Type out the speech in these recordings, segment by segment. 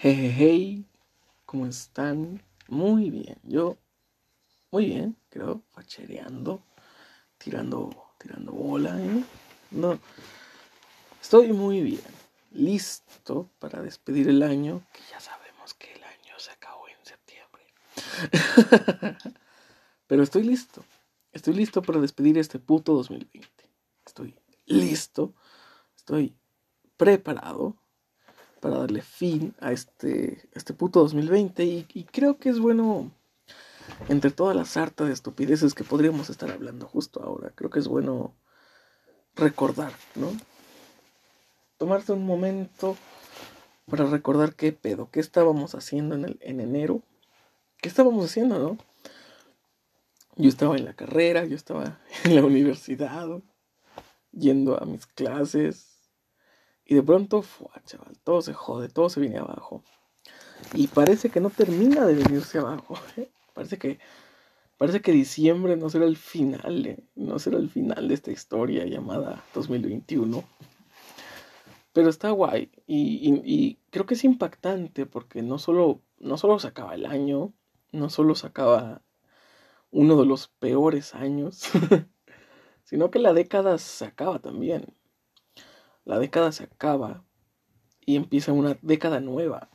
Hey, hey, ¿cómo están? Muy bien, yo muy bien, creo, fachereando, tirando, tirando bola, ¿eh? No, estoy muy bien, listo para despedir el año, que ya sabemos que el año se acabó en septiembre. Pero estoy listo, estoy listo para despedir este puto 2020. Estoy listo, estoy preparado para darle fin a este, este puto 2020 y, creo que es bueno, entre todas las hartas de estupideces que podríamos estar hablando justo ahora, creo que es bueno recordar, ¿no? Tomarse un momento para recordar qué pedo, qué estábamos haciendo en, el, en enero, qué estábamos haciendo, ¿no? Yo estaba en la carrera, yo estaba en la universidad, yendo a mis clases, y de pronto, fuá, chaval, todo se jode, todo se viene abajo. Y parece que no termina de venirse abajo. ¿eh? Parece que parece que diciembre no será el final, ¿eh? no será el final de esta historia llamada 2021. Pero está guay y, y, creo que es impactante porque no solo, no solo se acaba el año, no solo se acaba uno de los peores años, sino que la década se acaba también la década se acaba y empieza una década nueva.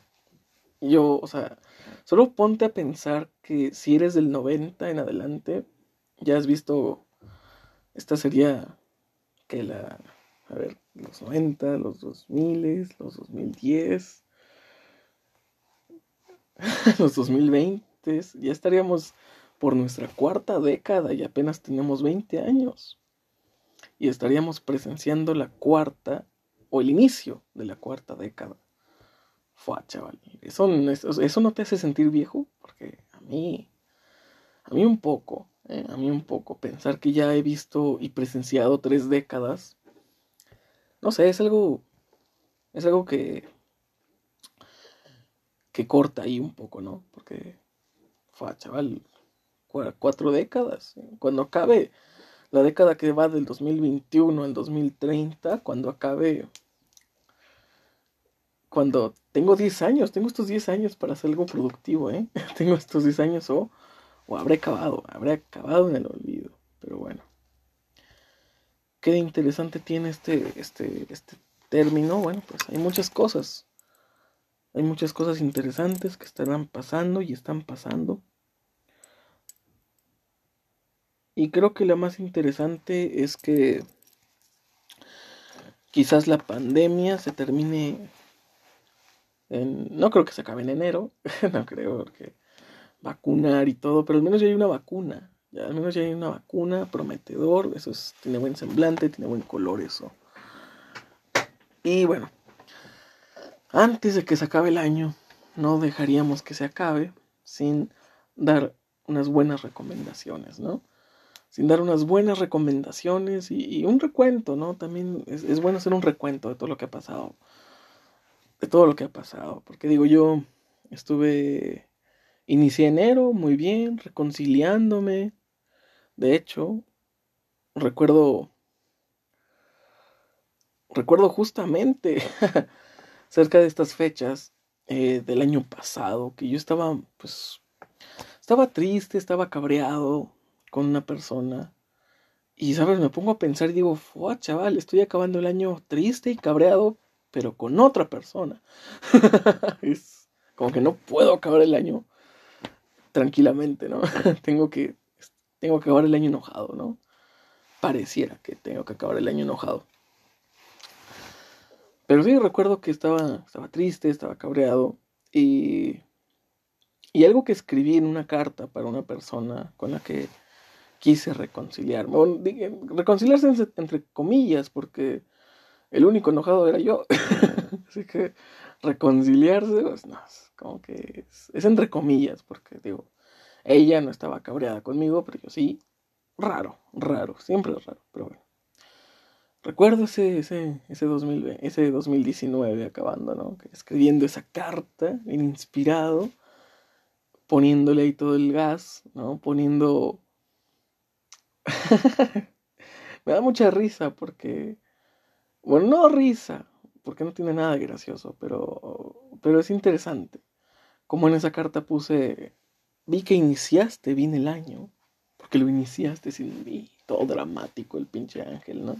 Yo, o sea, solo ponte a pensar que si eres del 90 en adelante, ya has visto, esta sería que la, a ver, los 90, los 2000, los 2010, los 2020, ya estaríamos por nuestra cuarta década y apenas tenemos 20 años y estaríamos presenciando la cuarta o el inicio de la cuarta década. Fue, chaval. Eso, no te hace sentir viejo, porque a mí, a mí un poco, ¿eh? a mí un poco, pensar que ya he visto y presenciado tres décadas, no sé, es algo, es algo que, que corta ahí un poco, ¿no? Porque, fue, chaval, cuatro décadas. Cuando acabe la década que va del 2021 al 2030, cuando acabe, cuando tengo 10 años, tengo estos 10 años para hacer algo productivo, ¿eh? tengo estos 10 años o, o habré acabado, habré acabado en el olvido, pero bueno. Qué interesante tiene este, este, este término, bueno, pues hay muchas cosas. Hay muchas cosas interesantes que estarán pasando y están pasando. Y creo que la más interesante es que quizás la pandemia se termine en... No creo que se acabe en enero, no creo que vacunar y todo, pero al menos ya hay una vacuna. Ya, al menos ya hay una vacuna, prometedor, eso es, tiene buen semblante, tiene buen color eso. Y bueno, antes de que se acabe el año, no dejaríamos que se acabe sin dar unas buenas recomendaciones, ¿no? Sin dar unas buenas recomendaciones y, un recuento, ¿no? También es, bueno hacer un recuento de todo lo que ha pasado. De todo lo que ha pasado. Porque digo, yo estuve, inicié enero muy bien, reconciliándome. De hecho, recuerdo, recuerdo justamente cerca de estas fechas eh, del año pasado que yo estaba, pues, estaba triste, estaba cabreado con una persona. Y, ¿sabes? Me pongo a pensar y digo, ¡fua, chaval! Estoy acabando el año triste y cabreado, pero con otra persona. es como que no puedo acabar el año tranquilamente, ¿no? tengo que tengo que acabar el año enojado, ¿no? Pareciera que tengo que acabar el año enojado. Pero sí recuerdo que estaba, estaba triste, estaba cabreado y, y algo que escribí en una carta para una persona con la que quise reconciliarme. reconciliarse entre comillas, porque el único enojado era yo. Así que reconciliarse, pues no, como que es, entre comillas, porque digo, ella no estaba cabreada conmigo, pero yo sí. Raro, raro, siempre es raro, pero bueno. Recuerdo ese, ese, ese, 2020, ese 2019 acabando, ¿no? Escribiendo esa carta, inspirado, poniéndole ahí todo el gas, ¿no? Poniendo me da mucha risa porque, bueno, no risa, porque no tiene nada de gracioso, pero pero es interesante. Como en esa carta puse, vi que iniciaste bien el año, porque lo iniciaste sin mí, todo dramático el pinche ángel, ¿no?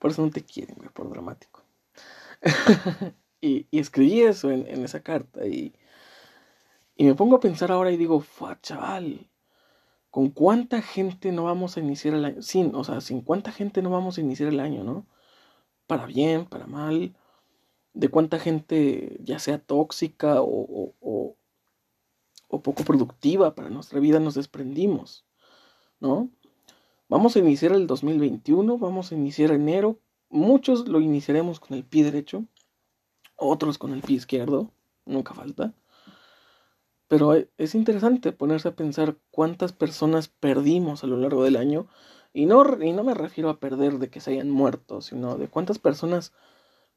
Por eso no te quieren, güey, por dramático. y, escribí eso en, esa carta y, y me pongo a pensar ahora y digo, fue chaval, ¿con cuánta gente no vamos a iniciar el año? Sin, o sea, sin cuánta gente no vamos a iniciar el año, ¿no? Para bien, para mal, de cuánta gente ya sea tóxica o, o, o poco productiva para nuestra vida nos desprendimos, ¿no? Vamos a iniciar el 2021, vamos a iniciar enero. Muchos lo iniciaremos con el pie derecho, otros con el pie izquierdo, nunca falta. Pero e, es interesante ponerse a pensar cuántas personas perdimos a lo largo del año. Y no, y no me refiero a perder de que se hayan muerto, sino de cuántas personas,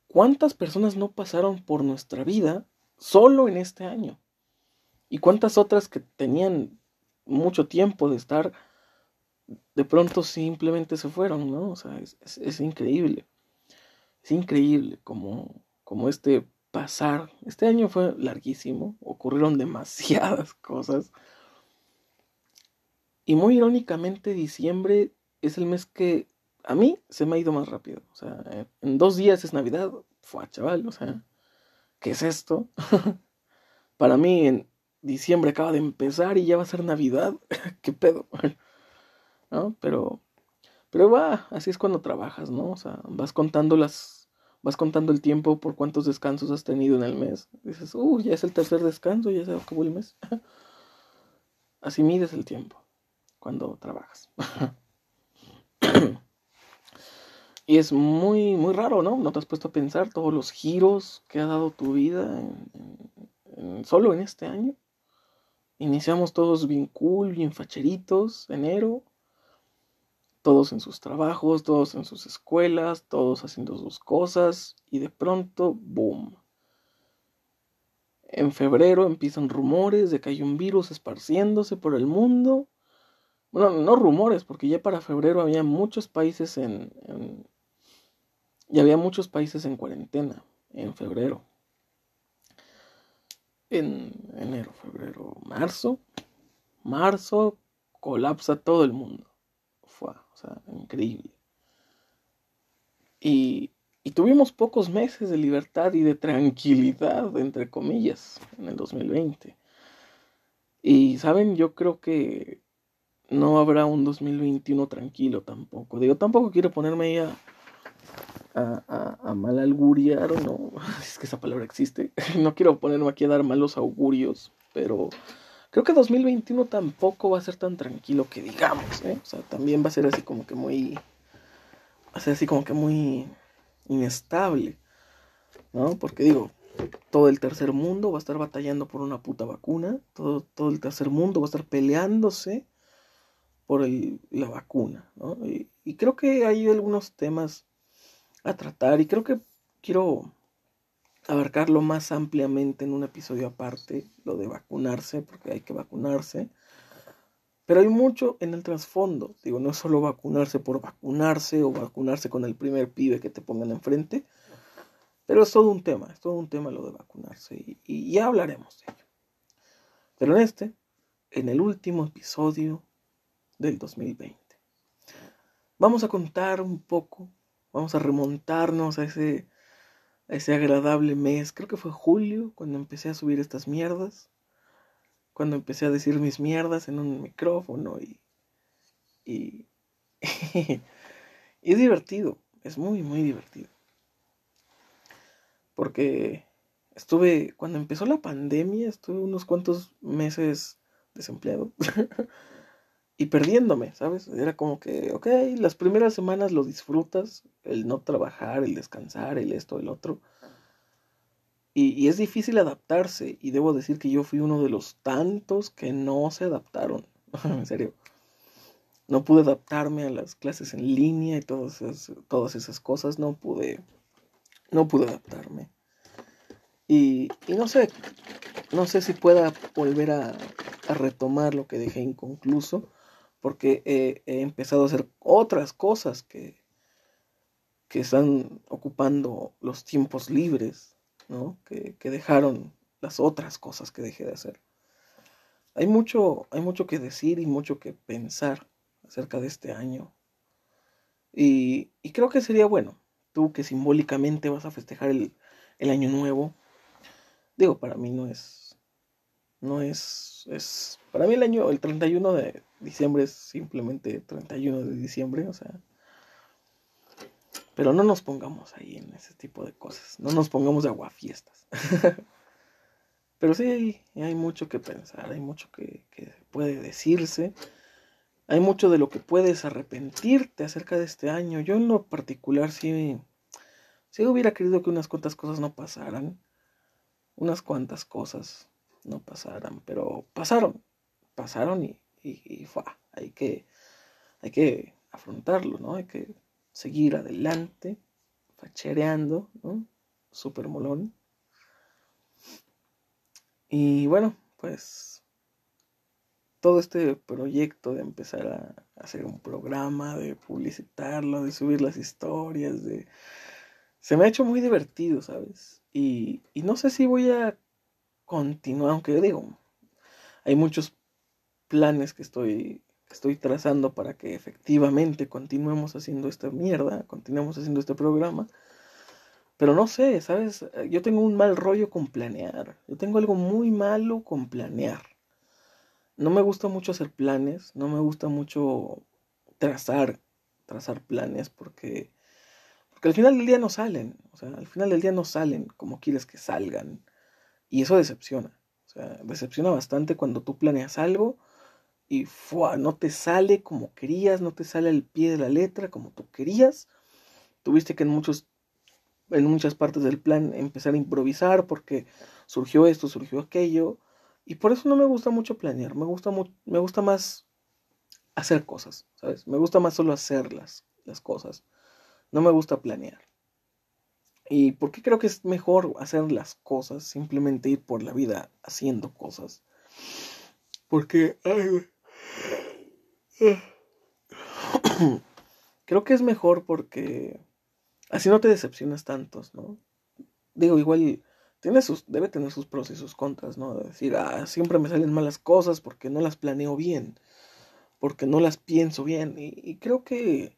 cuántas personas no pasaron por nuestra vida solo en este año. Y cuántas otras que tenían mucho tiempo de estar de pronto simplemente se fueron, ¿no? O sea, es, increíble. Es increíble como, como este pasar. Este año fue larguísimo, ocurrieron demasiadas cosas. Y muy irónicamente, diciembre es el mes que a mí se me ha ido más rápido. O sea, en dos días es Navidad. Fue chaval, o sea, ¿qué es esto? Para mí, en diciembre acaba de empezar y ya va a ser Navidad. ¿Qué pedo? ¿no? Pero, pero va, así es cuando trabajas, ¿no? O sea, vas contando las, vas contando el tiempo por cuántos descansos has tenido en el mes. Dices, uh, ya es el tercer descanso, ya se acabó el mes. así mides el tiempo cuando trabajas. y es muy, muy raro, ¿no? No te has puesto a pensar todos los giros que ha dado tu vida solo en este año. Iniciamos todos bien cool, bien facheritos, enero, todos en sus trabajos, todos en sus escuelas, todos haciendo sus cosas y de pronto, boom. En febrero empiezan rumores de que hay un virus esparciéndose por el mundo. Bueno, no rumores, porque ya para febrero había muchos países en, ya había muchos países en cuarentena en febrero. En enero, febrero, marzo, marzo colapsa todo el mundo. Fue, o sea, increíble. Y, y tuvimos pocos meses de libertad y de tranquilidad, entre comillas, en el 2020. Y, ¿saben? Yo creo que no habrá un 2021 tranquilo tampoco. Digo, tampoco quiero ponerme ahí a, a, a, mal auguriar, no, es que esa palabra existe. No quiero ponerme aquí a dar malos augurios, pero Creo que 2021 tampoco va a ser tan tranquilo que digamos, ¿eh? O sea, también va a ser así como que muy... Va a ser así como que muy inestable, ¿no? Porque digo, todo el tercer mundo va a estar batallando por una puta vacuna, todo, todo el tercer mundo va a estar peleándose por el, la vacuna, ¿no? Y, y creo que hay algunos temas a tratar y creo que quiero abarcarlo más ampliamente en un episodio aparte, lo de vacunarse, porque hay que vacunarse. Pero hay mucho en el trasfondo. Digo, no es solo vacunarse por vacunarse o vacunarse con el primer pibe que te pongan enfrente. Pero es todo un tema, es todo un tema lo de vacunarse. Y, ya hablaremos de ello. Pero en este, en el último episodio del 2020, vamos a contar un poco, vamos a remontarnos a ese ese agradable mes, creo que fue julio, cuando empecé a subir estas mierdas, cuando empecé a decir mis mierdas en un micrófono y... y, y es divertido, es muy, muy divertido. Porque estuve, cuando empezó la pandemia, estuve unos cuantos meses desempleado. y perdiéndome, ¿sabes? Era como que, ok, las primeras semanas lo disfrutas, el no trabajar, el descansar, el esto, el otro. Y, es difícil adaptarse, y debo decir que yo fui uno de los tantos que no se adaptaron, en serio. No pude adaptarme a las clases en línea y todas esas, todas esas cosas, no pude, no pude adaptarme. Y, y no sé, no sé si pueda volver a, a retomar lo que dejé inconcluso porque he, empezado a hacer otras cosas que, que están ocupando los tiempos libres ¿no? Que, que dejaron las otras cosas que dejé de hacer. Hay mucho, hay mucho que decir y mucho que pensar acerca de este año. Y, y creo que sería bueno, tú que simbólicamente vas a festejar el, el año nuevo, digo, para mí no es, no es, es, para mí el año, el 31 de diciembre es simplemente 31 de diciembre, o sea, pero no nos pongamos ahí en ese tipo de cosas, no nos pongamos de aguafiestas. pero sí hay, hay, mucho que pensar, hay mucho que, que puede decirse. Hay mucho de lo que puedes arrepentirte acerca de este año. Yo en lo particular sí, sí hubiera querido que unas cuantas cosas no pasaran. Unas cuantas cosas no pasaran, pero pasaron. Pasaron y, y, y fue. Hay que, hay que afrontarlo, ¿no? Hay que seguir adelante, fachereando, ¿no? Super molón. Y bueno, pues todo este proyecto de empezar a hacer un programa, de publicitarlo, de subir las historias, de... Se me ha hecho muy divertido, ¿sabes? Y, y no sé si voy a continuar, aunque yo digo, hay muchos planes que estoy, que estoy trazando para que efectivamente continuemos haciendo esta mierda, continuemos haciendo este programa. Pero no sé, ¿sabes? Yo tengo un mal rollo con planear. Yo tengo algo muy malo con planear no me gusta mucho hacer planes, no me gusta mucho trazar, trazar planes porque, porque al final del día no salen, o sea, al final del día no salen como quieres que salgan y eso decepciona, o sea, decepciona bastante cuando tú planeas algo y ¡fua! no te sale como querías, no te sale al pie de la letra como tú querías, tuviste que en muchos en muchas partes del plan empezar a improvisar porque surgió esto, surgió aquello y por eso no me gusta mucho planear, me gusta, me gusta más hacer cosas, ¿sabes? Me gusta más solo hacer las, las cosas. No me gusta planear. Y por qué creo que es mejor hacer las cosas, simplemente ir por la vida haciendo cosas. Porque... creo que es mejor porque así no te decepcionas tantos, ¿no? Digo, igual tiene sus, debe tener sus pros y sus contras, ¿no? decir, ah, siempre me salen malas cosas porque no las planeo bien, porque no las pienso bien. Y, creo que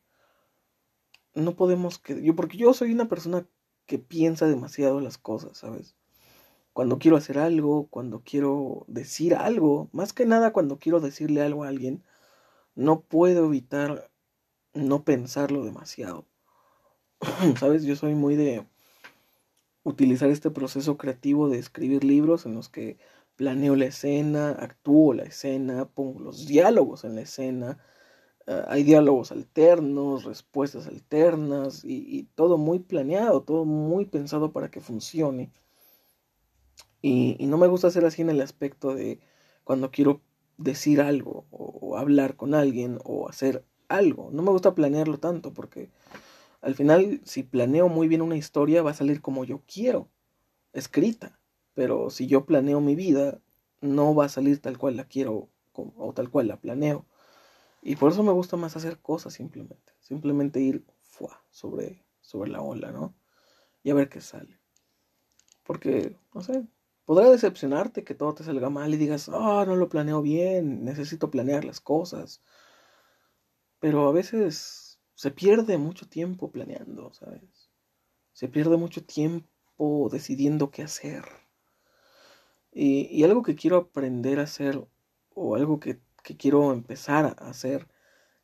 no podemos que yo porque yo soy una persona que piensa demasiado las cosas, ¿sabes? Cuando quiero hacer algo, cuando quiero decir algo, más que nada cuando quiero decirle algo a alguien, no puedo evitar no pensarlo demasiado. ¿Sabes? Yo soy muy de utilizar este proceso creativo de escribir libros en los que planeo la escena, actúo la escena, pongo los diálogos en la escena, ah, hay diálogos alternos, respuestas alternas y, todo muy planeado, todo muy pensado para que funcione. Y, no me gusta hacer así en el aspecto de cuando quiero decir algo o hablar con alguien o hacer algo. No me gusta planearlo tanto porque al final, si planeo muy bien una historia, va a salir como yo quiero, escrita. Pero si yo planeo mi vida, no va a salir tal cual la quiero o tal cual la planeo. Y por eso me gusta más hacer cosas simplemente. Simplemente ir sobre, sobre la ola, ¿no? Y a ver qué sale. Porque, no sé, podrá decepcionarte que todo te salga mal y digas, ah, no lo planeo bien, necesito planear las cosas. Pero a veces se pierde mucho tiempo planeando, ¿sabes? Se pierde mucho tiempo decidiendo qué hacer. Y, algo que quiero aprender a hacer, o algo que, quiero empezar a hacer,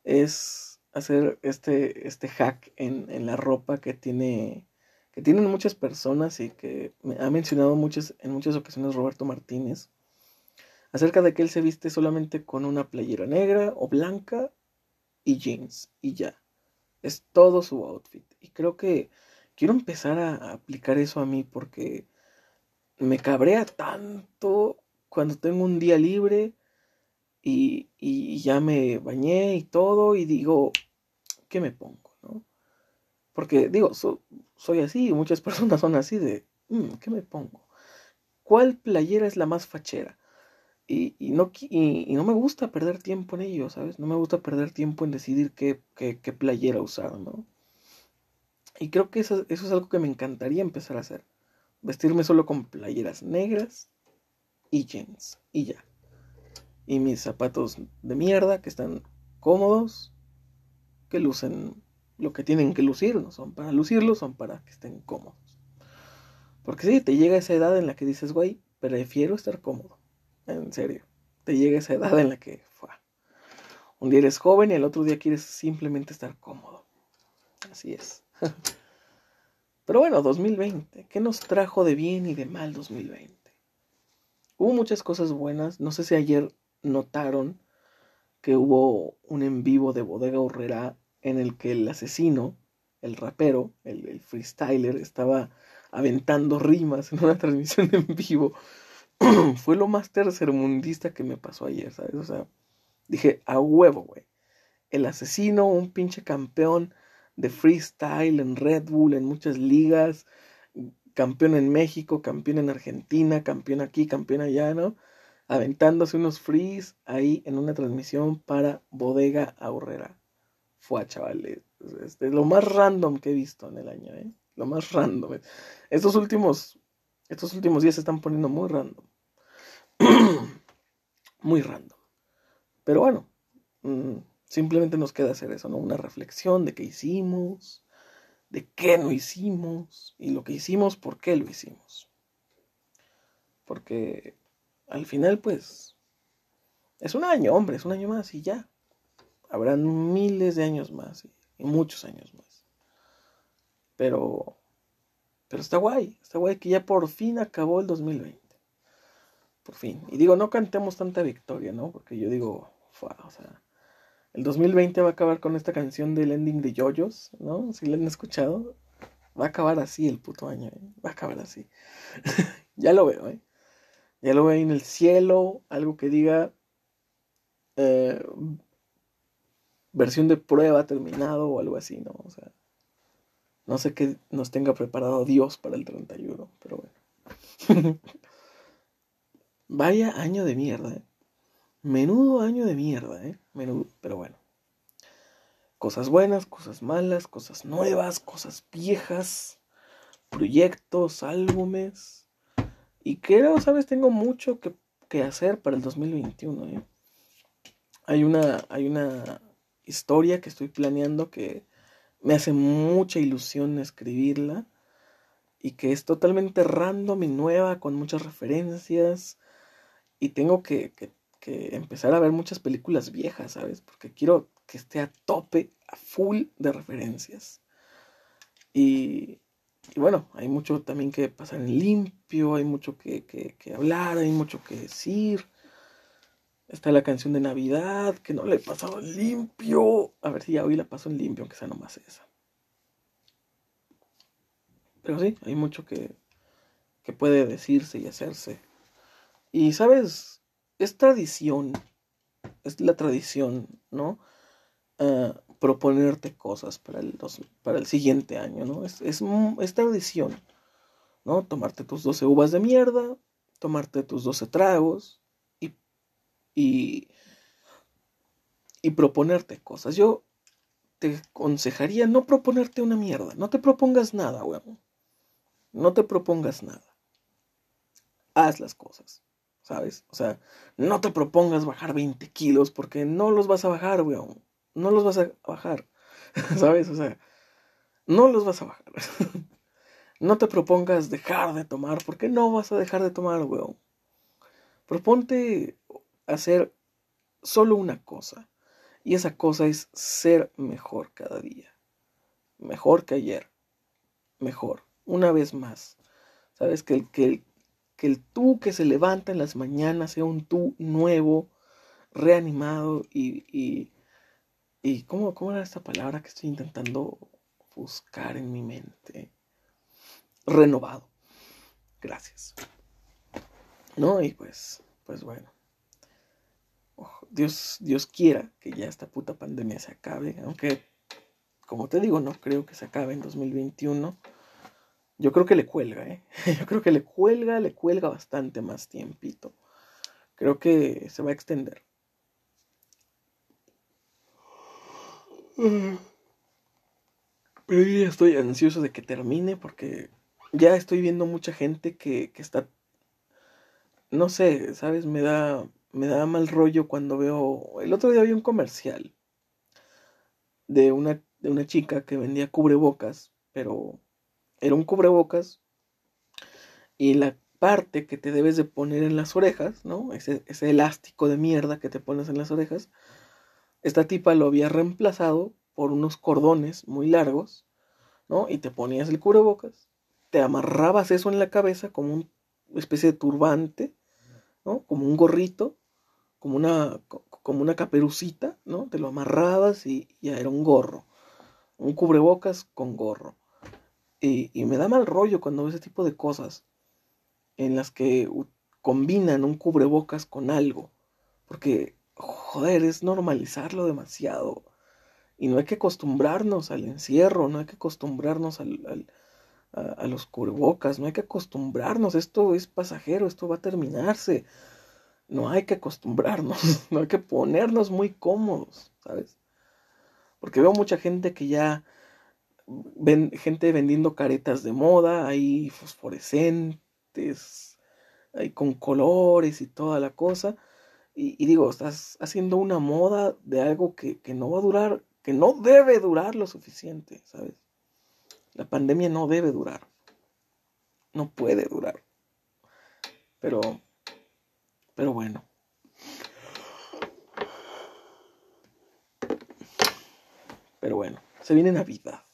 es hacer este, este hack en, la ropa que tiene que tienen muchas personas y que ha mencionado muchas, en muchas ocasiones Roberto Martínez, acerca de que él se viste solamente con una playera negra o blanca y jeans y ya. Es todo su outfit. Y creo que quiero empezar a aplicar eso a mí porque me cabrea tanto cuando tengo un día libre y, ya me bañé y todo y digo, ¿qué me pongo? ¿no? Porque digo, soy así, muchas personas son así de, mm, ¿qué me pongo? ¿Cuál playera es la más fachera? Y, no, y, no me gusta perder tiempo en ello, ¿sabes? No me gusta perder tiempo en decidir qué playera usar, ¿no? Y creo que eso, eso, es algo que me encantaría empezar a hacer. vestirme solo con playeras negras y jeans y ya. Y mis zapatos de mierda que están cómodos, que lucen lo que tienen que lucir, no son para lucirlos, son para que estén cómodos. Porque sí, te llega esa edad en la que dices, güey, prefiero estar cómodo. En serio. Te llega esa edad en la que fue. Un día eres joven y el otro día quieres simplemente estar cómodo. Así es. Pero bueno, 2020. ¿Qué nos trajo de bien y de mal 2020? Hubo muchas cosas buenas. No sé si ayer notaron que hubo un en vivo de Bodega Horrera en el que el asesino, el rapero, el, freestyler, estaba aventando rimas en una transmisión en vivo. Fue lo más tercermundista que me pasó ayer, ¿sabes? O sea, dije, a huevo, güey. El asesino, un pinche campeón de freestyle en Red Bull, en muchas ligas, campeón en México, campeón en Argentina, campeón aquí, campeón allá, ¿no? Aventándose unos frees ahí en una transmisión para Bodega Aurrera. Fue, chavales. Es lo más random que he visto en el año, ¿eh? Lo más random. Estos últimos, estos últimos días se están poniendo muy random. muy random. Pero bueno, mm, simplemente nos queda hacer eso, ¿no? Una reflexión de qué hicimos, de qué no hicimos y lo que hicimos, por qué lo hicimos. Porque al final, pues, es un año, hombre, es un año más y ya. Habrán miles de años más y, muchos años más. Pero, pero está guay, está guay que ya por fin acabó el 2020. Por fin. Y digo, no cantemos tanta victoria, ¿no? Porque yo digo, el 2020 va a acabar con esta canción del ending de Yoyos, ¿no? Si la han escuchado, va a acabar así el puto año, ¿eh? Va a acabar así. ya lo veo, ¿eh? Ya lo veo ahí en el cielo, algo que diga eh, versión de prueba terminado o algo así, ¿no? O sea, no sé qué nos tenga preparado Dios para el 31, pero bueno. Vaya año de mierda, ¿eh? Menudo año de mierda, ¿eh? Menudo, pero bueno. Cosas buenas, cosas malas, cosas nuevas, cosas viejas, proyectos, álbumes. Y creo, ¿sabes? Tengo mucho que, que hacer para el 2021, ¿eh? Hay una, hay una historia que estoy planeando que me hace mucha ilusión escribirla y que es totalmente random y nueva con muchas referencias y tengo que, empezar a ver muchas películas viejas, ¿sabes? Porque quiero que esté a tope, a full de referencias. Y, bueno, hay mucho también que pasar en limpio, hay mucho que, que hablar, hay mucho que decir. Está la canción de Navidad, que no le he pasado en limpio. A ver si hoy la paso en limpio, aunque sea nomás esa. Pero sí, hay mucho que, que puede decirse y hacerse. Y sabes, es tradición, es la tradición, ¿no? Ah, proponerte cosas para el, para el siguiente año, ¿no? Es, es, es tradición, ¿no? Tomarte tus 12 uvas de mierda, tomarte tus 12 tragos, y, y proponerte cosas. Yo te aconsejaría no proponerte una mierda. No te propongas nada, weón. No te propongas nada. Haz las cosas, ¿sabes? O sea, no te propongas bajar 20 kilos porque no los vas a bajar, weón. No los vas a bajar, ¿sabes? O sea, no los vas a bajar. no te propongas dejar de tomar porque no vas a dejar de tomar, weón. Proponte hacer solo una cosa. Y esa cosa es ser mejor cada día. Mejor que ayer. Mejor. Una vez más. Sabes que el, que que el tú que se levanta en las mañanas sea un tú nuevo, reanimado y, y ¿cómo, ¿Cómo era esta palabra que estoy intentando buscar en mi mente? Renovado. Gracias. ¿No? Y pues, pues bueno. Dios, Dios quiera que ya esta puta pandemia se acabe, aunque, como te digo, no creo que se acabe en 2021. Yo creo que le cuelga, ¿eh? Yo creo que le cuelga, le cuelga bastante más tiempito. Creo que se va a extender. Pero yo ya estoy ansioso de que termine porque ya estoy viendo mucha gente que, que está, no sé, ¿sabes? Me da, me da mal rollo cuando veo, el otro día vi un comercial de una, de una chica que vendía cubrebocas, pero era un cubrebocas y la parte que te debes de poner en las orejas, ¿no? Ese, ese elástico de mierda que te pones en las orejas, esta tipa lo había reemplazado por unos cordones muy largos, ¿no? Y te ponías el cubrebocas, te amarrabas eso en la cabeza como una especie de turbante, ¿no? Como un gorrito, como una, como una caperucita, ¿no? Te lo amarrabas y ya era un gorro, un cubrebocas con gorro. Y, y me da mal rollo cuando veo ese tipo de cosas en las que combinan un cubrebocas con algo, porque, joder, es normalizarlo demasiado. Y no hay que acostumbrarnos al encierro, no hay que acostumbrarnos al, a, los cubrebocas, no hay que acostumbrarnos, esto es pasajero, esto va a terminarse. No hay que acostumbrarnos, no hay que ponernos muy cómodos, ¿sabes? Porque veo mucha gente que ya ven gente vendiendo caretas de moda, ahí fosforescentes, ahí con colores y toda la cosa. Y, digo, estás haciendo una moda de algo que, que no va a durar que no debe durar lo suficiente, ¿sabes? La pandemia no debe durar. No puede durar. Pero, pero bueno. Pero bueno, se viene Navidad.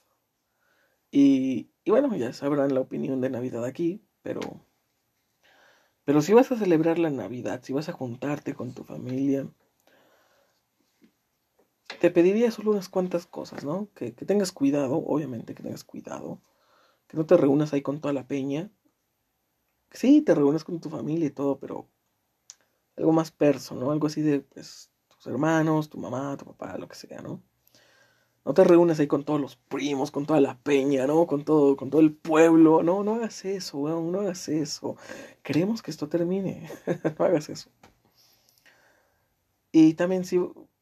Y, y bueno, ya sabrán la opinión de Navidad aquí, pero... Pero si vas a celebrar la Navidad, si vas a juntarte con tu familia, te pediría solo unas cuantas cosas, ¿no? Que, tengas cuidado, obviamente que tengas cuidado. Que no te reúnas ahí con toda la peña. Sí, te reúnes con tu familia y todo, pero algo más perso, ¿no? Algo así de pues, tus hermanos, tu mamá, tu papá, lo que sea, ¿no? No te reúnes ahí con todos los primos, con toda la peña, ¿no? Con todo, con todo el pueblo. No, no hagas eso, weón, no hagas eso. Queremos que esto termine. no hagas eso. Y también si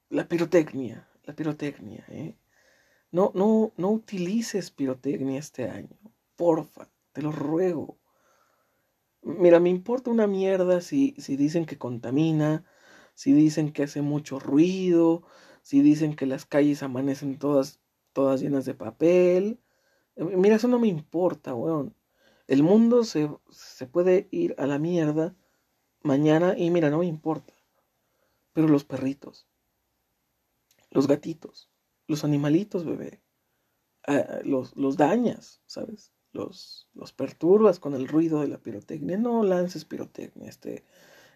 la pirotecnia la pirotecnia, ¿eh? No, no, no utilices pirotecnia este año. Porfa, te lo ruego. Mira, me importa una mierda si, si dicen que contamina, si dicen que hace mucho ruido, si dicen que las calles amanecen todas, todas llenas de papel. Eh, mira, eso no me importa, weón. El mundo se, se puede ir a la mierda mañana y mira, no me importa. Pero los perritos, los gatitos, los animalitos, bebé. Ah, los, los, dañas, ¿sabes? Los, los perturbas con el ruido de la pirotecnia. No lances pirotecnia este,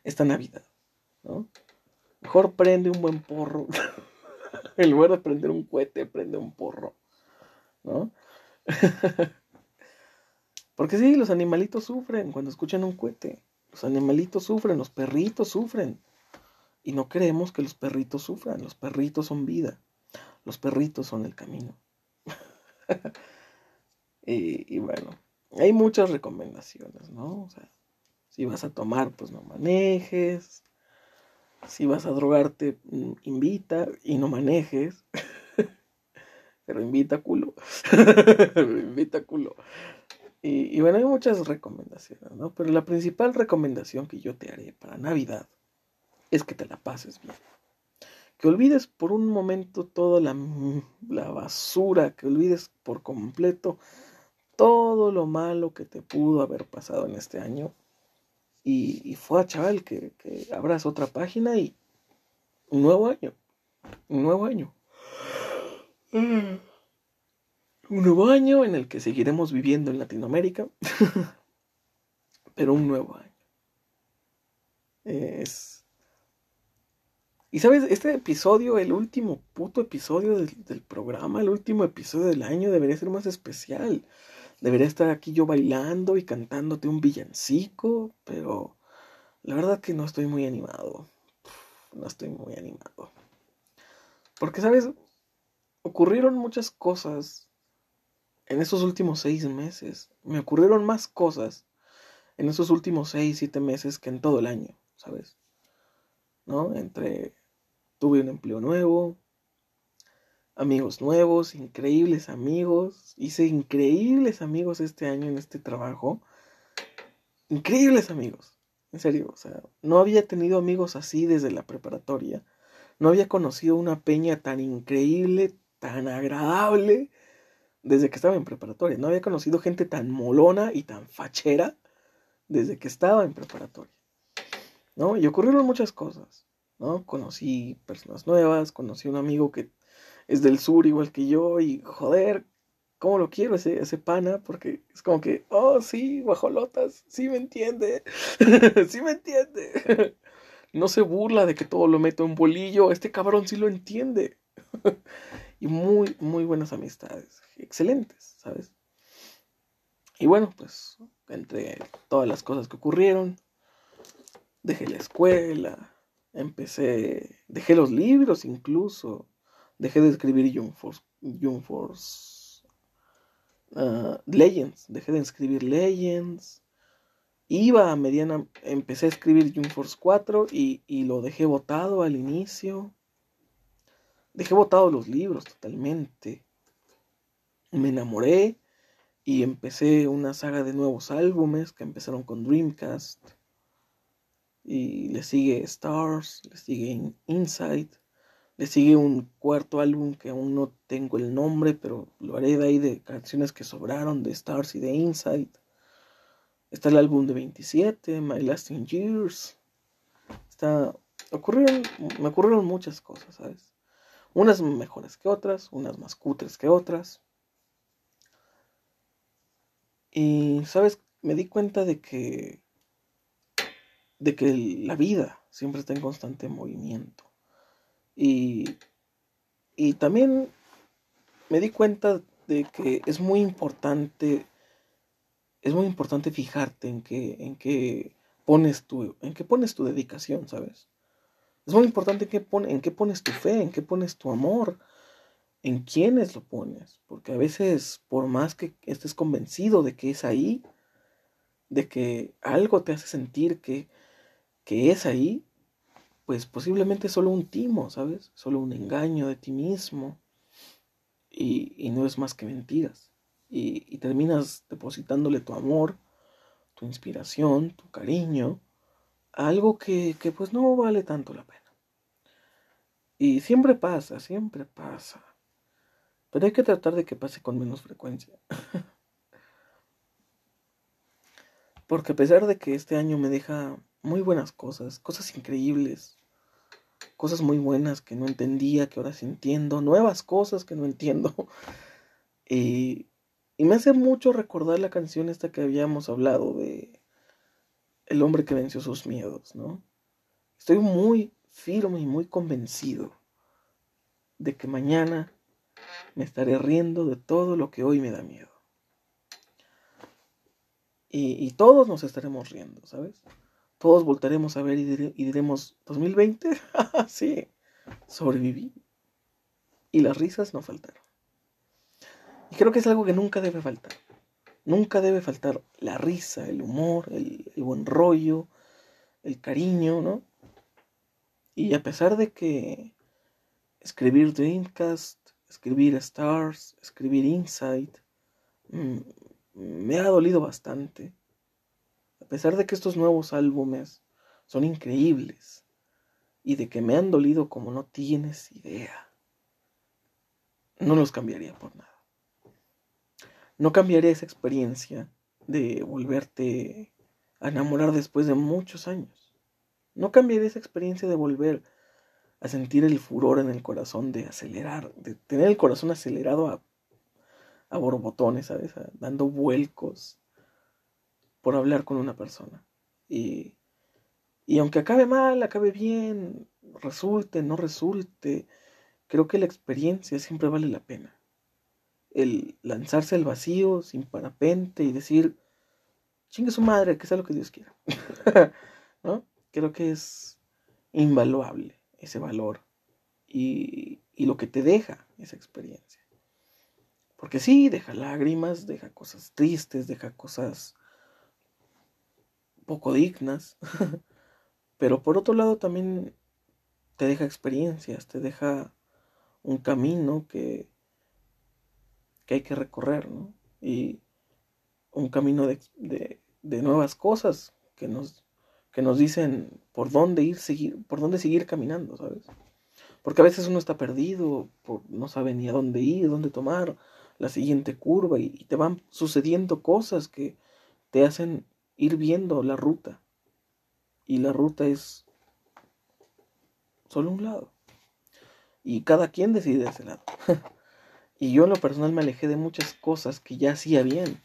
esta Navidad, ¿no? Mejor prende un buen porro. en lugar de prender un cohete, prende un porro, ¿no? Porque sí, los animalitos sufren cuando escuchan un cohete. Los animalitos sufren, los perritos sufren. Y no queremos que los perritos sufran. Los perritos son vida. Los perritos son el camino. y, bueno, hay muchas recomendaciones, ¿no? O sea, si vas a tomar, pues no manejes. Si vas a drogarte, mm, invita y no manejes. Pero invita culo. invita culo. Y, y, bueno, hay muchas recomendaciones, ¿no? Pero la principal recomendación que yo te haré para Navidad es que te la pases bien. Que olvides por un momento toda la, la basura, que olvides por completo todo lo malo que te pudo haber pasado en este año. Y, fue a chaval que, que abras otra página y un nuevo año. Un nuevo año. Un nuevo año en el que seguiremos viviendo en Latinoamérica. Pero un nuevo año. Es, y sabes, este episodio, el último puto episodio del, programa, el último episodio del año, debería ser más especial. Debería estar aquí yo bailando y cantándote un villancico, pero la verdad que no estoy muy animado. No estoy muy animado. Porque, ¿sabes? Ocurrieron muchas cosas en esos últimos seis meses. Me ocurrieron más cosas en esos últimos seis, siete meses que en todo el año, ¿sabes? ¿No? Entre tuve un empleo nuevo, amigos nuevos, increíbles amigos. Hice increíbles amigos este año en este trabajo. Increíbles amigos. En serio, o sea, no había tenido amigos así desde la preparatoria. No había conocido una peña tan increíble, tan agradable desde que estaba en preparatoria. No había conocido gente tan molona y tan fachera desde que estaba en preparatoria. ¿No? Y ocurrieron muchas cosas. ¿no? Conocí personas nuevas, conocí un amigo que es del sur igual que yo y joder, ¿cómo lo quiero ese, ese pana? Porque es como que, oh, sí, guajolotas, sí me entiende, sí me entiende. no se burla de que todo lo meto en bolillo, este cabrón sí lo entiende. y muy, muy buenas amistades, excelentes, ¿sabes? Y bueno, pues entre todas las cosas que ocurrieron, dejé la escuela, empecé, dejé los libros incluso, dejé de escribir Young Force, Young Force uh, Legends, dejé de escribir Legends, iba a mediana, empecé a escribir Young Force 4 y, y lo dejé botado al inicio, dejé botado los libros totalmente, me enamoré y empecé una saga de nuevos álbumes que empezaron con Dreamcast. Y le sigue Stars, le sigue Inside, le sigue un cuarto álbum que aún no tengo el nombre, pero lo haré de ahí de canciones que sobraron de Stars y de Inside. Está el álbum de 27, My Lasting Years. Está, ocurrieron, me ocurrieron muchas cosas, ¿sabes? Unas mejores que otras, unas más cutres que otras. Y, ¿sabes? Me di cuenta de que de que la vida siempre está en constante movimiento. Y, y también me di cuenta de que es muy importante, es muy importante fijarte en qué, en qué pones tu, en pones tu dedicación, ¿sabes? Es muy importante en qué, en qué pones tu fe, en qué pones tu amor, en quiénes lo pones. Porque a veces, por más que estés convencido de que es ahí, de que algo te hace sentir que que es ahí, pues posiblemente solo un timo, ¿sabes? Solo un engaño de ti mismo. Y, no es más que mentiras. Y, terminas depositándole tu amor, tu inspiración, tu cariño, a algo que, que pues no vale tanto la pena. Y siempre pasa, siempre pasa. Pero hay que tratar de que pase con menos frecuencia. Porque a pesar de que este año me deja muy buenas cosas, cosas increíbles, cosas muy buenas que no entendía, que ahora sí entiendo, nuevas cosas que no entiendo. y, y me hace mucho recordar la canción esta que habíamos hablado de El hombre que venció sus miedos, ¿no? Estoy muy firme y muy convencido de que mañana me estaré riendo de todo lo que hoy me da miedo. Y, y todos nos estaremos riendo, ¿sabes? Todos voltaremos a ver y, diremos, ¿2020? sí, sobreviví. Y las risas no faltaron. Y creo que es algo que nunca debe faltar. Nunca debe faltar la risa, el humor, el, buen rollo, el cariño, ¿no? Y a pesar de que escribir Dreamcast, escribir Stars, escribir Inside, mm, me ha dolido bastante pesar de que estos nuevos álbumes son increíbles y de que me han dolido como no tienes idea, no los cambiaría por nada. No cambiaría esa experiencia de volverte a enamorar después de muchos años. No cambiaría esa experiencia de volver a sentir el furor en el corazón, de acelerar, de tener el corazón acelerado a, a borbotones, ¿sabes? dando vuelcos por hablar con una persona. Y, y aunque acabe mal, acabe bien, resulte, no resulte, creo que la experiencia siempre vale la pena. El lanzarse al vacío sin parapente y decir, chingue su madre, que sea lo que Dios quiera. ¿No? Creo que es invaluable ese valor y, y lo que te deja esa experiencia. Porque sí, deja lágrimas, deja cosas tristes, deja cosas poco dignas, pero por otro lado también te deja experiencias, te deja un camino que, que hay que recorrer, ¿no? Y un camino de, de, de nuevas cosas que nos, que nos dicen por dónde ir, seguir, por dónde seguir caminando, ¿sabes? Porque a veces uno está perdido, no sabe ni a dónde ir, dónde tomar la siguiente curva y, te van sucediendo cosas que te hacen ir viendo la ruta. Y la ruta es solo un lado. Y cada quien decide ese lado. y yo en lo personal me alejé de muchas cosas que ya hacía bien.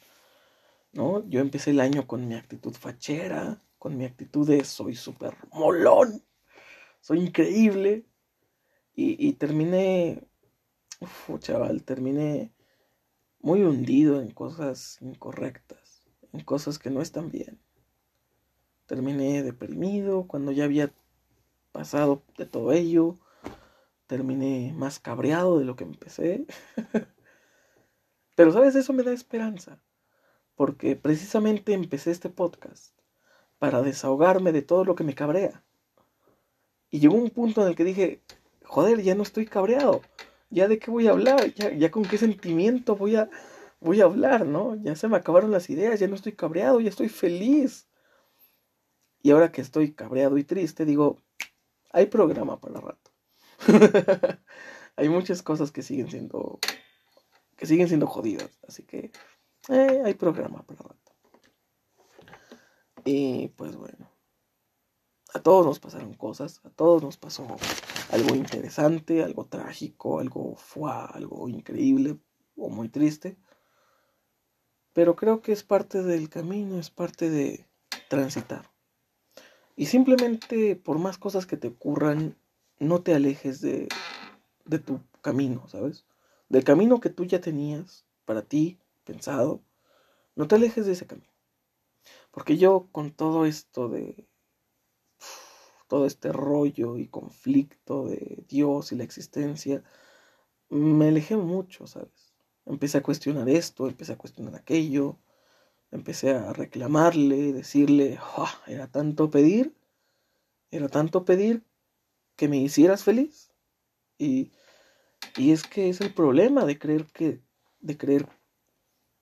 ¿No? Yo empecé el año con mi actitud fachera, con mi actitud de soy súper molón, soy increíble, y, terminé, uf, chaval, terminé muy hundido en cosas incorrectas, en cosas que no están bien. Terminé deprimido cuando ya había pasado de todo ello. Terminé más cabreado de lo que empecé. Pero, ¿sabes? Eso me da esperanza. Porque precisamente empecé este podcast para desahogarme de todo lo que me cabrea. Y llegó un punto en el que dije, joder, ya no estoy cabreado. ¿Ya de qué voy a hablar? ¿Ya, ya con qué sentimiento voy a, voy a hablar, no? Ya se me acabaron las ideas, ya no estoy cabreado, ya estoy feliz. Y ahora que estoy cabreado y triste, digo, hay programa para rato. hay muchas cosas que siguen siendo que siguen siendo jodidas, así que eh, hay programa para rato. Y pues bueno, a todos nos pasaron cosas, a todos nos pasó algo interesante, algo trágico, algo fue, algo increíble o muy triste. Pero creo que es parte del camino, es parte de transitar. Y simplemente por más cosas que te ocurran, no te alejes de, de tu camino, ¿sabes? Del camino que tú ya tenías para ti, pensado, no te alejes de ese camino. Porque yo con todo esto de todo este rollo y conflicto de Dios y la existencia, me alejé mucho, ¿sabes? Empecé a cuestionar esto, empecé a cuestionar aquello, empecé a reclamarle, decirle, era tanto pedir, era tanto pedir que me hicieras feliz. Y, y es que es el problema de creer que, de creer,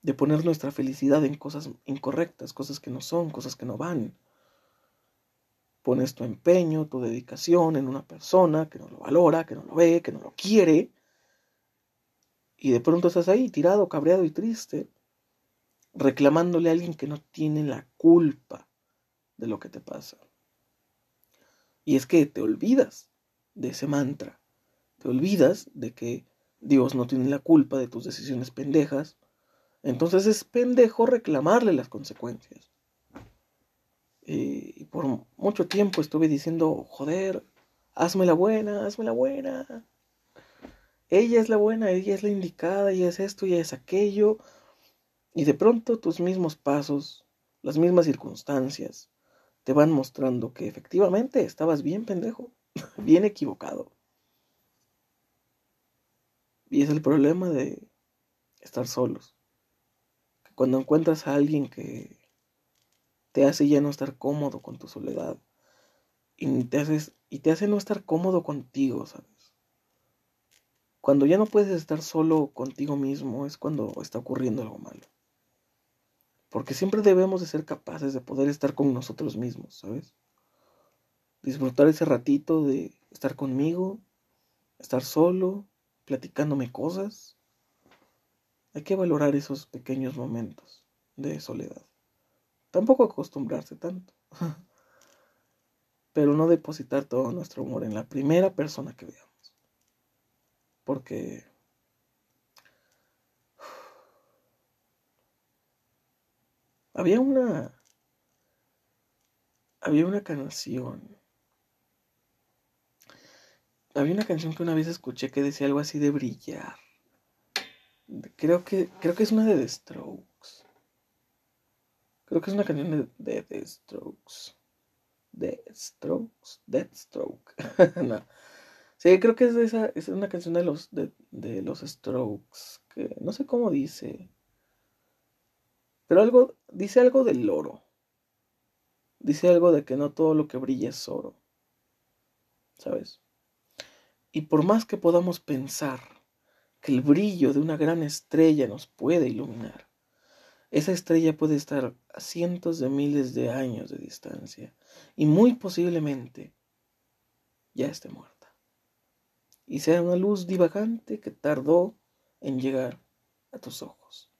de poner nuestra felicidad en cosas incorrectas, cosas que no son, cosas que no van pones tu empeño, tu dedicación en una persona que no lo valora, que no lo ve, que no lo quiere, y de pronto estás ahí tirado, cabreado y triste, reclamándole a alguien que no tiene la culpa de lo que te pasa. Y es que te olvidas de ese mantra, te olvidas de que Dios no tiene la culpa de tus decisiones pendejas, entonces es pendejo reclamarle las consecuencias. Y por mucho tiempo estuve diciendo, joder, hazme la buena, hazme la buena. Ella es la buena, ella es la indicada, ella es esto, ella es aquello. Y de pronto tus mismos pasos, las mismas circunstancias, te van mostrando que efectivamente estabas bien pendejo, bien equivocado. Y es el problema de estar solos. Que cuando encuentras a alguien que te hace ya no estar cómodo con tu soledad. Y te, haces, y te hace no estar cómodo contigo, ¿sabes? Cuando ya no puedes estar solo contigo mismo es cuando está ocurriendo algo malo. Porque siempre debemos de ser capaces de poder estar con nosotros mismos, ¿sabes? Disfrutar ese ratito de estar conmigo, estar solo, platicándome cosas. Hay que valorar esos pequeños momentos de soledad. Tampoco acostumbrarse tanto. Pero no depositar todo nuestro amor en la primera persona que veamos. Porque había una había una canción había una canción que una vez escuché que decía algo así de brillar creo que creo que es una de The Strokes Creo que es una canción de, The Strokes. The Strokes. Deathstroke. no. Sí, creo que es, esa, es una canción de los, de, los Strokes. Que no sé cómo dice. Pero algo, dice algo del oro. Dice algo de que no todo lo que brilla es oro. ¿Sabes? Y por más que podamos pensar que el brillo de una gran estrella nos puede iluminar, esa estrella puede estar a cientos de miles de años de distancia y muy posiblemente ya esté muerta. Y sea una luz divagante que tardó en llegar a tus ojos.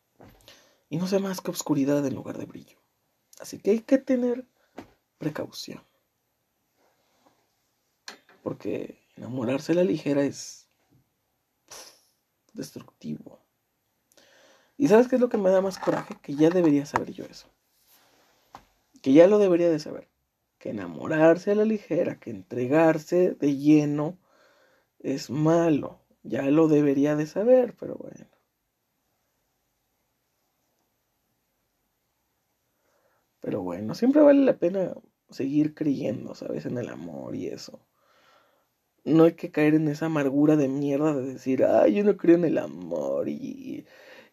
Y no sea más que oscuridad en lugar de brillo. Así que hay que tener precaución. Porque enamorarse a la ligera es destructivo. ¿Y sabes qué es lo que me da más coraje? Que ya debería saber yo eso. Que ya lo debería de saber. Que enamorarse a la ligera, que entregarse de lleno es malo. Ya lo debería de saber, pero bueno. Pero bueno, siempre vale la pena seguir creyendo, ¿sabes? En el amor y eso. No hay que caer en esa amargura de mierda de decir, ay, yo no creo en el amor y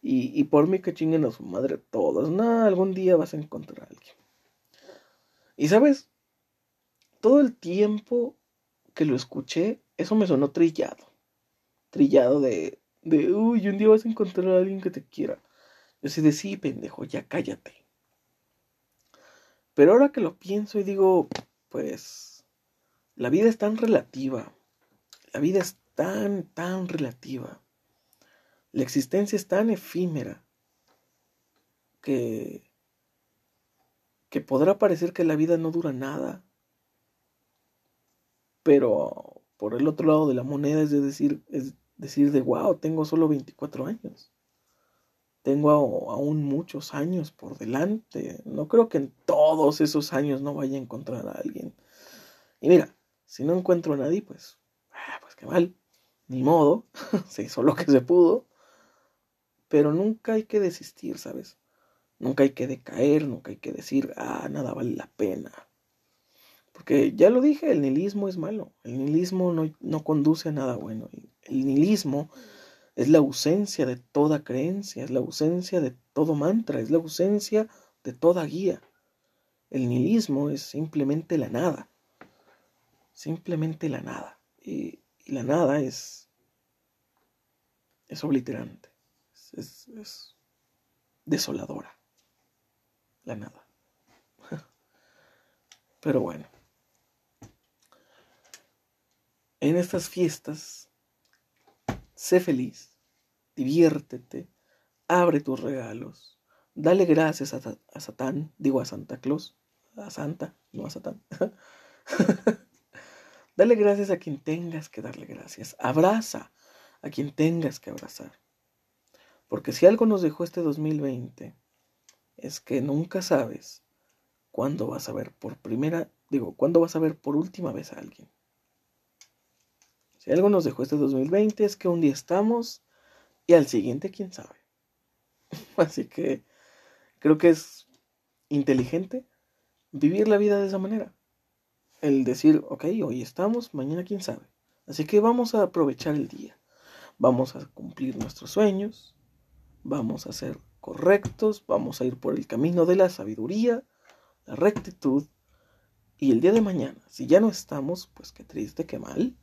y, por mí que chinguen a su madre todos. No, algún día vas a encontrar a alguien. Y sabes, todo el tiempo que lo escuché, eso me sonó trillado. Trillado de, de, uy, un día vas a encontrar a alguien que te quiera. Yo sé de sí, pendejo, ya cállate. Pero ahora que lo pienso y digo, pues, la vida es tan relativa. La vida es tan, tan relativa. La existencia es tan efímera que, que podrá parecer que la vida no dura nada, pero por el otro lado de la moneda es de decir, es decir de wow, tengo solo 24 años. Tengo aún muchos años por delante. No creo que en todos esos años no vaya a encontrar a alguien. Y mira, si no encuentro a nadie, pues, ah, pues qué mal. Ni modo, se hizo lo que se pudo. Pero nunca hay que desistir, ¿sabes? Nunca hay que decaer, nunca hay que decir, ah, nada vale la pena. Porque ya lo dije, el nihilismo es malo. El nihilismo no, no conduce a nada bueno. El nihilismo es la ausencia de toda creencia, es la ausencia de todo mantra, es la ausencia de toda guía. El nihilismo es simplemente la nada. Simplemente la nada. Y, la nada es, es obliterante es, desoladora. La nada. Pero bueno. En estas fiestas, sé feliz, diviértete, abre tus regalos, dale gracias a, Satán, digo a Santa Claus, a Santa, no a Satán. dale gracias a quien tengas que darle gracias, abraza a quien tengas que abrazar. Porque si algo nos dejó este 2020 es que nunca sabes cuándo vas a ver por primera, digo, cuándo vas a ver por última vez a alguien. Si algo nos dejó este 2020 es que un día estamos y al siguiente quién sabe. Así que creo que es inteligente vivir la vida de esa manera. El decir, ok, hoy estamos, mañana quién sabe. Así que vamos a aprovechar el día. Vamos a cumplir nuestros sueños vamos a ser correctos, vamos a ir por el camino de la sabiduría, la rectitud, y el día de mañana, si ya no estamos, pues qué triste, qué mal,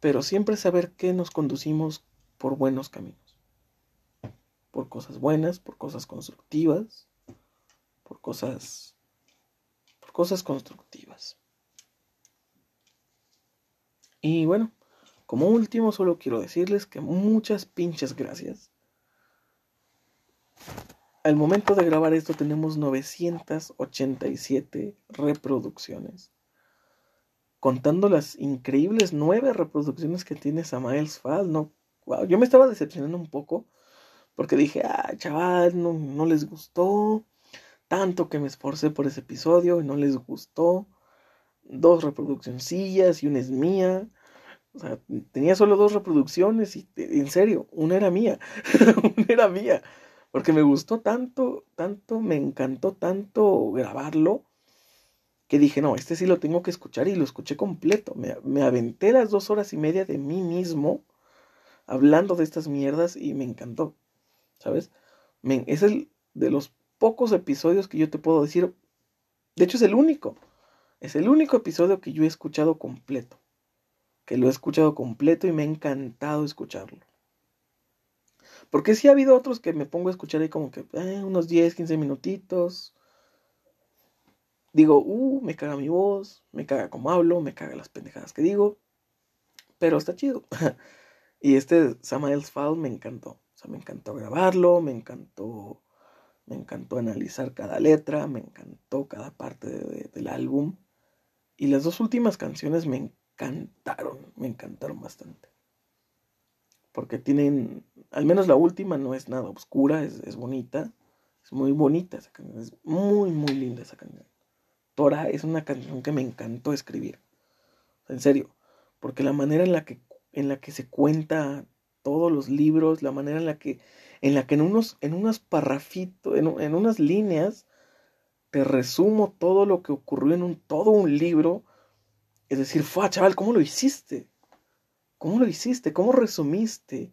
pero siempre saber que nos conducimos por buenos caminos, por cosas buenas, por cosas constructivas, por cosas, por cosas constructivas. Y bueno, como último, solo quiero decirles que muchas pinches gracias. Al momento de grabar esto tenemos 987 reproducciones. Contando las increíbles nueve reproducciones que tiene Samael Sfal, no, yo me estaba decepcionando un poco porque dije, ah, chaval, no, no les gustó. Tanto que me esforcé por ese episodio y no les gustó. Dos reproduccioncillas y una es mía. O sea, tenía solo dos reproducciones y en serio, una era mía, una era mía, porque me gustó tanto, tanto, me encantó tanto grabarlo, que dije, no, este sí lo tengo que escuchar y lo escuché completo. Me, me aventé las dos horas y media de mí mismo hablando de estas mierdas y me encantó, ¿sabes? es el de los pocos episodios que yo te puedo decir, de hecho es el único, es el único episodio que yo he escuchado completo que lo he escuchado completo y me ha encantado escucharlo. Porque sí ha habido otros que me pongo a escuchar ahí como que eh, unos 10, 15 minutitos. Digo, uh, me caga mi voz, me caga cómo hablo, me caga las pendejadas que digo. Pero está chido. y este Samael's Fall me encantó. O sea, me encantó grabarlo, me encantó, me encantó analizar cada letra, me encantó cada parte del álbum. Y las dos últimas canciones me encantaron, me encantaron bastante. Porque tienen, al menos la última no es nada oscura, es, bonita, es muy bonita esa canción, es muy, muy linda esa canción. Tora es una canción que me encantó escribir, en serio, porque la manera en la que, en la que se cuenta todos los libros, la manera en la que, en la que en unos, en unos parrafitos, en, en unas líneas, te resumo todo lo que ocurrió en un, todo un libro, es decir, fue, chaval, ¿cómo lo hiciste? ¿Cómo lo hiciste? ¿Cómo resumiste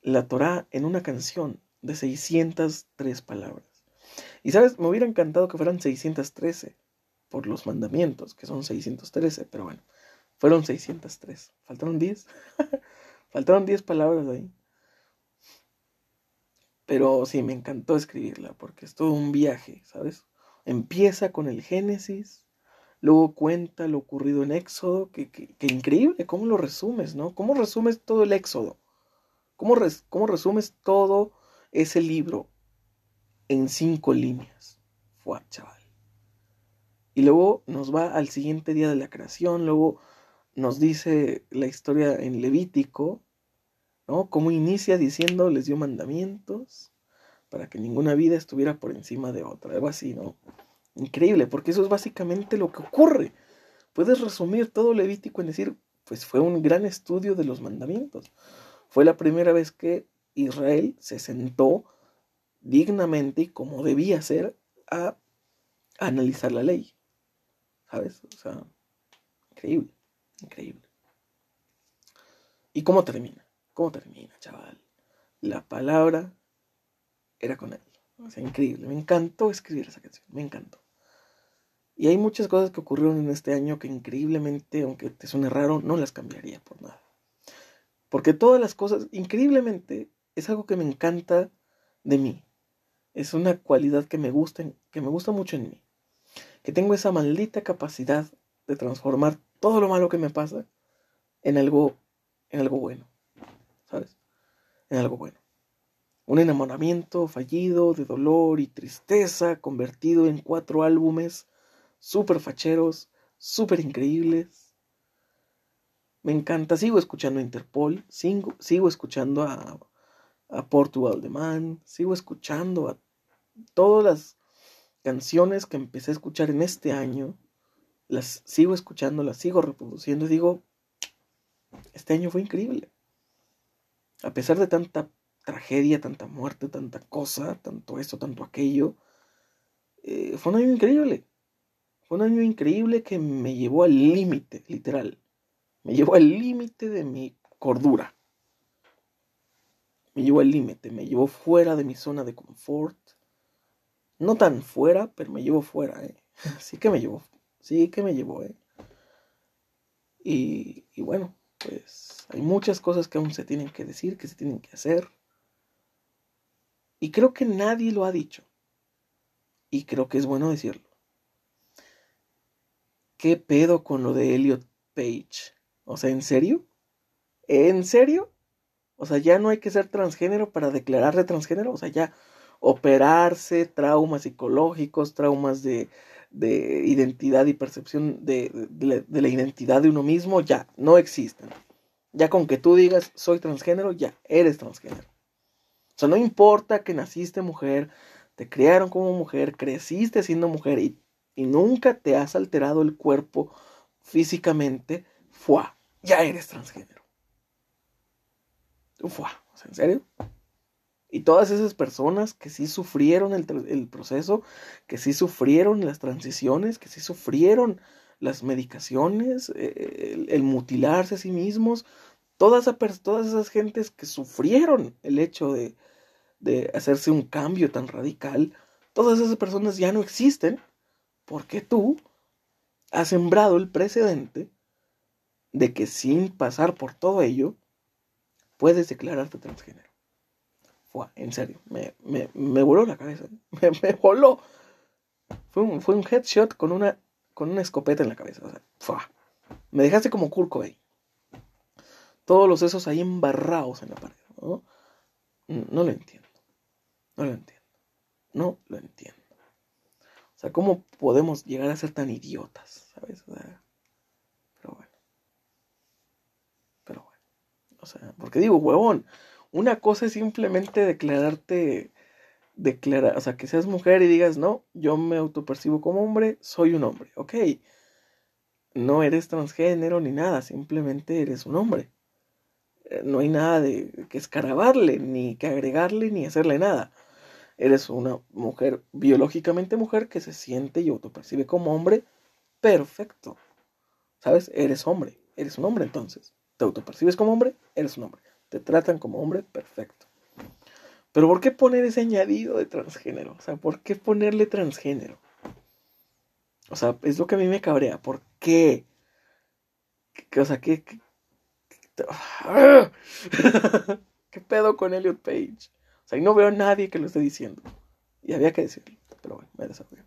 la Torá en una canción de 603 palabras? Y sabes, me hubiera encantado que fueran 613 por los mandamientos, que son 613, pero bueno, fueron 603. Faltaron 10. Faltaron 10 palabras ahí. Pero sí, me encantó escribirla porque es todo un viaje, ¿sabes? Empieza con el Génesis, Luego cuenta lo ocurrido en Éxodo, que, increíble, ¿cómo lo resumes, no? ¿Cómo resumes todo el Éxodo? ¿Cómo, ¿Cómo, resumes todo ese libro en cinco líneas? Fue, chaval. Y luego nos va al siguiente día de la creación, luego nos dice la historia en Levítico, ¿no? Cómo inicia diciendo, les dio mandamientos para que ninguna vida estuviera por encima de otra, algo así, ¿no? Increíble, porque eso es básicamente lo que ocurre. Puedes resumir todo Levítico en decir, pues fue un gran estudio de los mandamientos. Fue la primera vez que Israel se sentó dignamente y como debía ser a, analizar la ley. ¿Sabes? O sea, increíble, increíble. ¿Y cómo termina? ¿Cómo termina, chaval? La palabra era con él. O sea, increíble. Me encantó escribir esa canción. Me encantó. Y hay muchas cosas que ocurrieron en este año que increíblemente, aunque te suene raro, no las cambiaría por nada. Porque todas las cosas, increíblemente, es algo que me encanta de mí. Es una cualidad que me gusta, que me gusta mucho en mí. Que tengo esa maldita capacidad de transformar todo lo malo que me pasa en algo, en algo bueno. ¿Sabes? En algo bueno. Un enamoramiento fallido de dolor y tristeza convertido en cuatro álbumes súper facheros, súper increíbles. Me encanta, sigo escuchando a Interpol, sigo, sigo escuchando a, a Portugal de Man, sigo escuchando a todas las canciones que empecé a escuchar en este año, las sigo escuchando, las sigo reproduciendo y digo, este año fue increíble. A pesar de tanta tragedia, tanta muerte, tanta cosa, tanto esto, tanto aquello, eh, fue un año increíble un año increíble que me llevó al límite, literal. Me llevó al límite de mi cordura. Me llevó al límite, me llevó fuera de mi zona de confort. No tan fuera, pero me llevó fuera, ¿eh? Sí que me llevó, sí que me llevó, ¿eh? Y, y bueno, pues hay muchas cosas que aún se tienen que decir, que se tienen que hacer. Y creo que nadie lo ha dicho. Y creo que es bueno decirlo. ¿qué pedo con lo de Elliot Page? O sea, ¿en serio? ¿En serio? O sea, ya no hay que ser transgénero para declararse transgénero. O sea, ya operarse, traumas psicológicos, traumas de, de identidad y percepción de, de, la identidad de uno mismo, ya no existen. Ya con que tú digas soy transgénero, ya eres transgénero. O sea, no importa que naciste mujer, te criaron como mujer, creciste siendo mujer y y nunca te has alterado el cuerpo físicamente, ¡fua! Ya eres transgénero. ¡Fua! ¿En serio? Y todas esas personas que sí sufrieron el, proceso, que sí sufrieron las transiciones, que sí sufrieron las medicaciones, eh, el, mutilarse a sí mismos, todas, todas esas gentes que sufrieron el hecho de, de hacerse un cambio tan radical, todas esas personas ya no existen porque tú has sembrado el precedente de que sin pasar por todo ello, puedes declararte transgénero. En serio, me, me, me, voló la cabeza. Me, me voló. Fue un, fue un, headshot con una, con una escopeta en la cabeza. O sea, fue. Me dejaste como Kurt ahí. Todos los sesos ahí embarrados en la pared. ¿no? no lo entiendo. No lo entiendo. No lo entiendo. O sea, ¿cómo podemos llegar a ser tan idiotas? ¿Sabes? O sea, pero bueno. Pero bueno. O sea, porque digo, huevón, una cosa es simplemente declararte, declarar, o sea, que seas mujer y digas, no, yo me autopercibo como hombre, soy un hombre, ok. No eres transgénero ni nada, simplemente eres un hombre. Eh, no hay nada de que escarabarle, ni que agregarle, ni hacerle nada. Eres una mujer, biológicamente mujer, que se siente y autopercibe como hombre, perfecto. ¿Sabes? Eres hombre, eres un hombre entonces. ¿Te autopercibes como hombre? Eres un hombre. Te tratan como hombre, perfecto. Pero ¿por qué poner ese añadido de transgénero? O sea, ¿por qué ponerle transgénero? O sea, es lo que a mí me cabrea. ¿Por qué? ¿Qué o sea, ¿qué, qué, pedo con Elliot Page? O sea, y no veo a nadie que lo esté diciendo. Y había que decirlo. Pero bueno, me desarrollé.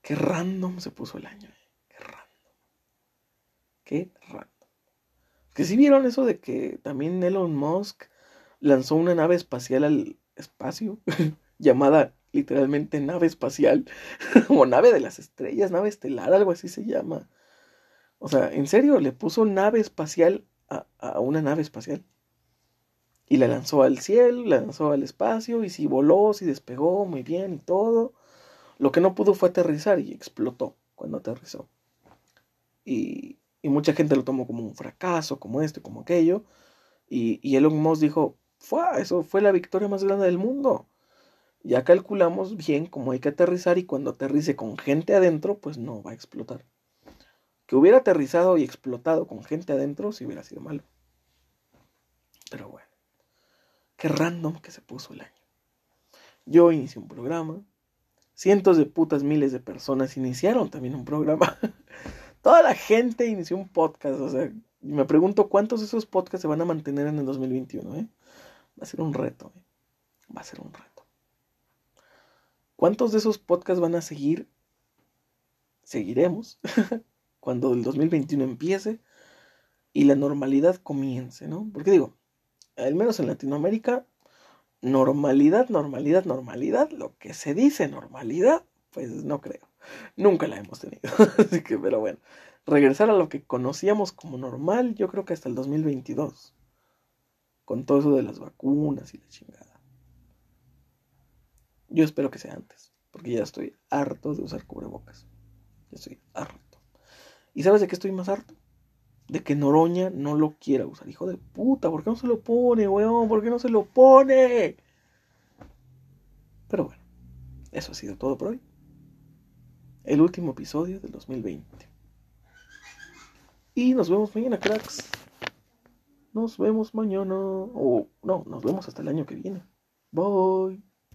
Qué random se puso el año. Eh. Qué random. Qué random. Que si vieron eso de que también Elon Musk lanzó una nave espacial al espacio, llamada literalmente nave espacial, o nave de las estrellas, nave estelar, algo así se llama. O sea, en serio, le puso nave espacial a, a una nave espacial. Y la lanzó al cielo, la lanzó al espacio, y si voló, si despegó muy bien y todo. Lo que no pudo fue aterrizar y explotó cuando aterrizó. Y, y mucha gente lo tomó como un fracaso, como este, como aquello. Y, y Elon Musk dijo, fue, eso fue la victoria más grande del mundo. Ya calculamos bien cómo hay que aterrizar y cuando aterrice con gente adentro, pues no va a explotar. Que hubiera aterrizado y explotado con gente adentro, si hubiera sido malo. Pero bueno. Qué random que se puso el año. Yo inicié un programa. Cientos de putas miles de personas iniciaron también un programa. Toda la gente inició un podcast. O sea, me pregunto cuántos de esos podcasts se van a mantener en el 2021. ¿eh? Va a ser un reto. ¿eh? Va a ser un reto. ¿Cuántos de esos podcasts van a seguir? Seguiremos cuando el 2021 empiece y la normalidad comience, ¿no? Porque digo, al menos en Latinoamérica, normalidad, normalidad, normalidad, lo que se dice normalidad, pues no creo. Nunca la hemos tenido. Así que, pero bueno, regresar a lo que conocíamos como normal, yo creo que hasta el 2022. Con todo eso de las vacunas y la chingada. Yo espero que sea antes, porque ya estoy harto de usar cubrebocas. Ya estoy harto. ¿Y sabes de qué estoy más harto? de que Noroña no lo quiera usar. Hijo de puta, ¿por qué no se lo pone, weón? ¿Por qué no se lo pone? Pero bueno, eso ha sido todo por hoy. El último episodio del 2020. Y nos vemos mañana, cracks. Nos vemos mañana. O no, nos vemos hasta el año que viene. Bye.